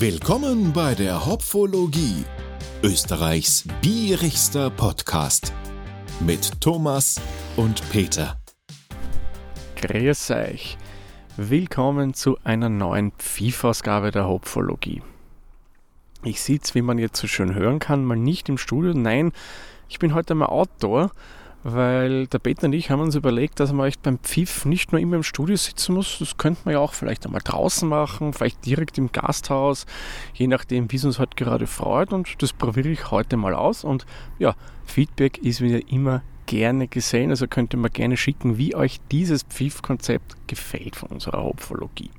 Willkommen bei der Hopfologie, Österreichs bierigster Podcast mit Thomas und Peter. Grüß euch. Willkommen zu einer neuen Pfiff-Ausgabe der Hopfologie. Ich sitze, wie man jetzt so schön hören kann, mal nicht im Studio. Nein, ich bin heute mal Outdoor weil der Peter und ich haben uns überlegt, dass man echt beim Pfiff nicht nur immer im Studio sitzen muss, das könnte man ja auch vielleicht einmal draußen machen, vielleicht direkt im Gasthaus, je nachdem, wie es uns halt gerade freut. Und das probiere ich heute mal aus. Und ja, Feedback ist wieder immer gerne gesehen, also könnt ihr mir gerne schicken, wie euch dieses Pfiff-Konzept gefällt von unserer Hopfologie.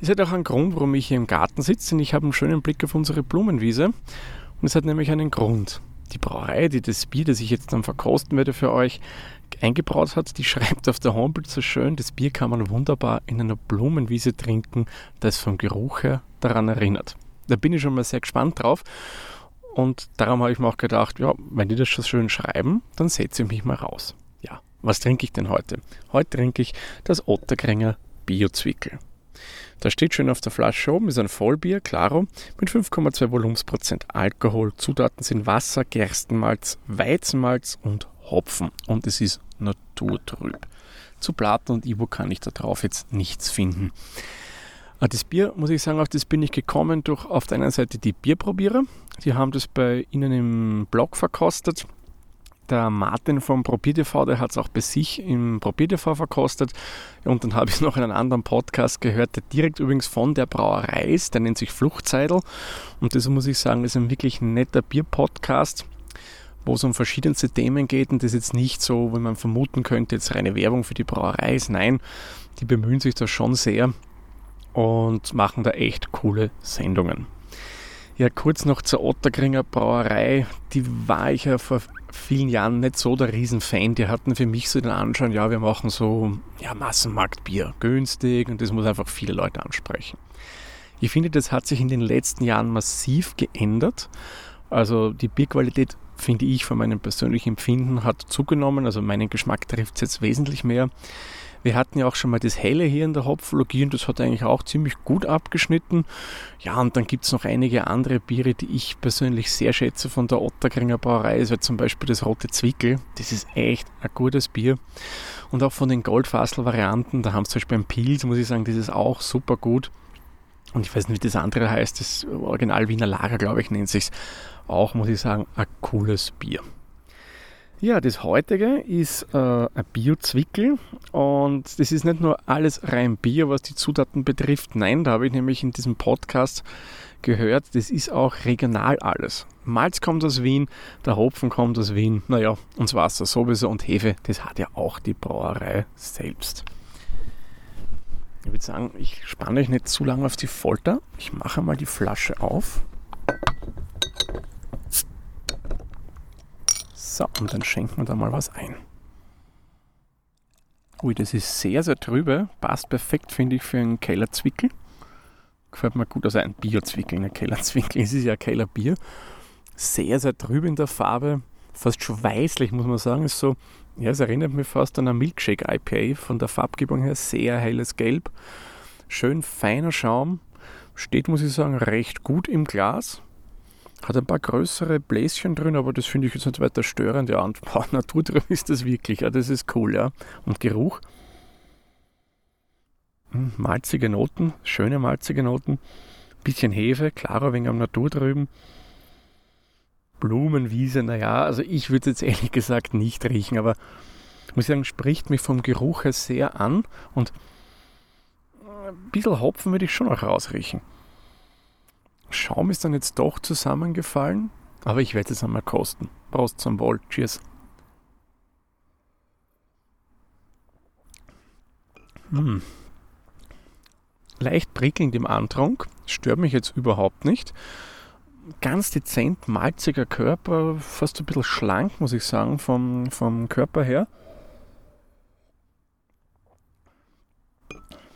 Es hat auch einen Grund, warum ich hier im Garten sitze, denn ich habe einen schönen Blick auf unsere Blumenwiese. Und es hat nämlich einen Grund die Brauerei, die das Bier, das ich jetzt dann verkosten werde für euch, eingebraut hat, die schreibt auf der Homepage so schön, das Bier kann man wunderbar in einer Blumenwiese trinken, das vom Geruch her daran erinnert. Da bin ich schon mal sehr gespannt drauf. Und darum habe ich mir auch gedacht, ja, wenn die das schon schön schreiben, dann setze ich mich mal raus. Ja, was trinke ich denn heute? Heute trinke ich das Otterkringer Bio-Zwickel. Da steht schön auf der Flasche oben, ist ein Vollbier, Claro, mit 5,2 Volumensprozent Alkohol. Zutaten sind Wasser, Gerstenmalz, Weizenmalz und Hopfen. Und es ist naturtrüb. Zu Platen und Ibo kann ich da drauf jetzt nichts finden. Ah, das Bier, muss ich sagen, auf das bin ich gekommen durch auf der einen Seite die Bierprobierer. Die haben das bei Ihnen im Blog verkostet der Martin vom ProBierTV, der hat es auch bei sich im ProBierTV verkostet. Und dann habe ich noch einen anderen Podcast gehört, der direkt übrigens von der Brauerei ist, der nennt sich Fluchtseidel. Und das muss ich sagen, ist ein wirklich netter Bier-Podcast wo es um verschiedenste Themen geht und das jetzt nicht so, wie man vermuten könnte, jetzt reine Werbung für die Brauerei ist. Nein, die bemühen sich da schon sehr und machen da echt coole Sendungen. Ja, kurz noch zur Otterkringer Brauerei. Die war ich ja vor vielen Jahren nicht so der Riesenfan. Die hatten für mich so den Anschein, ja, wir machen so ja, Massenmarktbier, günstig und das muss einfach viele Leute ansprechen. Ich finde, das hat sich in den letzten Jahren massiv geändert. Also die Bierqualität, finde ich, von meinem persönlichen Empfinden hat zugenommen. Also meinen Geschmack trifft es jetzt wesentlich mehr. Wir hatten ja auch schon mal das Helle hier in der Hopfologie und das hat eigentlich auch ziemlich gut abgeschnitten. Ja, und dann gibt es noch einige andere Biere, die ich persönlich sehr schätze von der Otterkringer Brauerei. Wäre zum Beispiel das Rote Zwickel. Das ist echt ein gutes Bier. Und auch von den Goldfassel-Varianten, da haben sie zum Beispiel beim Pilz, muss ich sagen, das ist auch super gut. Und ich weiß nicht, wie das andere heißt, das Original Wiener Lager, glaube ich, nennt sich Auch, muss ich sagen, ein cooles Bier. Ja, das heutige ist äh, ein Bio-Zwickel und das ist nicht nur alles rein Bier, was die Zutaten betrifft. Nein, da habe ich nämlich in diesem Podcast gehört, das ist auch regional alles. Malz kommt aus Wien, der Hopfen kommt aus Wien, naja, und das Wasser sowieso und Hefe, das hat ja auch die Brauerei selbst. Ich würde sagen, ich spanne euch nicht zu lange auf die Folter. Ich mache mal die Flasche auf. So, und dann schenken wir da mal was ein. Ui, das ist sehr, sehr trübe. Passt perfekt, finde ich, für einen Kellerzwickel. Gefällt mir gut. Also ein Bierzwickel, ein Kellerzwickel. Es ist ja Kellerbier. Sehr, sehr trüb in der Farbe. Fast schon weißlich, muss man sagen. Ist so, ja, es erinnert mich fast an ein Milkshake IPA von der Farbgebung her. Sehr helles Gelb. Schön feiner Schaum. Steht, muss ich sagen, recht gut im Glas. Hat ein paar größere Bläschen drin, aber das finde ich jetzt nicht weiter störend. Ja, und boah, Natur drin ist das wirklich. Ja, das ist cool, ja. Und Geruch. Hm, malzige Noten, schöne malzige Noten. Bisschen Hefe, klarer wegen am Natur drüben. Blumenwiese, naja, also ich würde es jetzt ehrlich gesagt nicht riechen, aber ich muss sagen, spricht mich vom Geruch her sehr an und ein bisschen Hopfen würde ich schon auch rausriechen. Schaum ist dann jetzt doch zusammengefallen, aber ich werde es einmal kosten. Prost zum Wohl. Cheers. Hm. Leicht prickelnd im Antrunk, stört mich jetzt überhaupt nicht. Ganz dezent malziger Körper, fast ein bisschen schlank, muss ich sagen, vom, vom Körper her.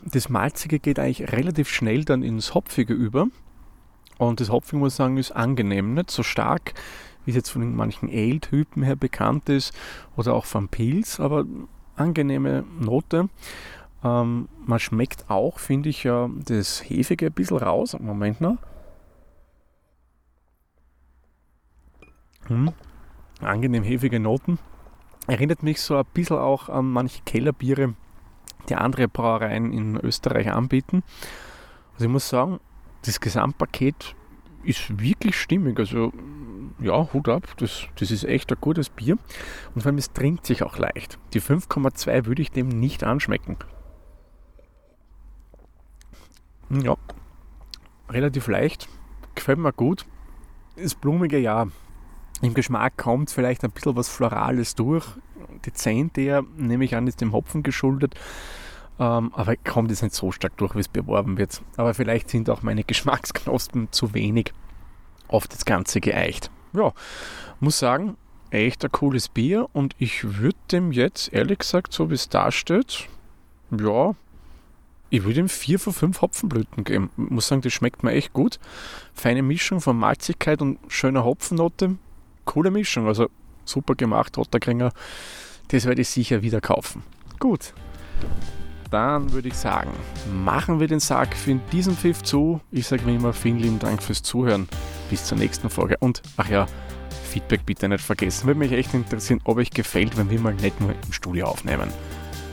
Das Malzige geht eigentlich relativ schnell dann ins Hopfige über. Und das Hopfen, muss ich sagen, ist angenehm. Nicht so stark, wie es jetzt von manchen Ale-Typen her bekannt ist oder auch vom Pilz, aber angenehme Note. Ähm, man schmeckt auch, finde ich, das Hefige ein bisschen raus. Moment noch. Hm. Angenehm hefige Noten. Erinnert mich so ein bisschen auch an manche Kellerbiere, die andere Brauereien in Österreich anbieten. Also ich muss sagen, das Gesamtpaket ist wirklich stimmig. Also ja, Hut ab, das, das ist echt ein gutes Bier. Und vor allem, es trinkt sich auch leicht. Die 5,2 würde ich dem nicht anschmecken. Ja, relativ leicht, gefällt mir gut. Das blumige ja. Im Geschmack kommt vielleicht ein bisschen was Florales durch. Dezent eher, nehme ich an, ist dem Hopfen geschuldet. Ähm, aber kommt jetzt nicht so stark durch, wie es beworben wird. Aber vielleicht sind auch meine Geschmacksknospen zu wenig auf das Ganze geeicht. Ja, muss sagen, echt ein cooles Bier und ich würde dem jetzt, ehrlich gesagt, so wie es da steht, ja, ich würde ihm 4 von 5 Hopfenblüten geben. Muss sagen, das schmeckt mir echt gut. Feine Mischung von Malzigkeit und schöner Hopfennote. Coole Mischung, also super gemacht, Otterkringer. Das werde ich sicher wieder kaufen. Gut, dann würde ich sagen, machen wir den Sack für diesen Pfiff zu. Ich sage wie immer vielen lieben Dank fürs Zuhören. Bis zur nächsten Folge. Und ach ja, Feedback bitte nicht vergessen. Würde mich echt interessieren, ob euch gefällt, wenn wir mal nicht nur im Studio aufnehmen.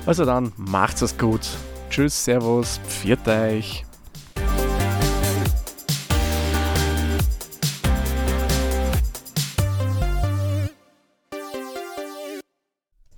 Also dann, macht's es gut. Tschüss, Servus, pfiat euch.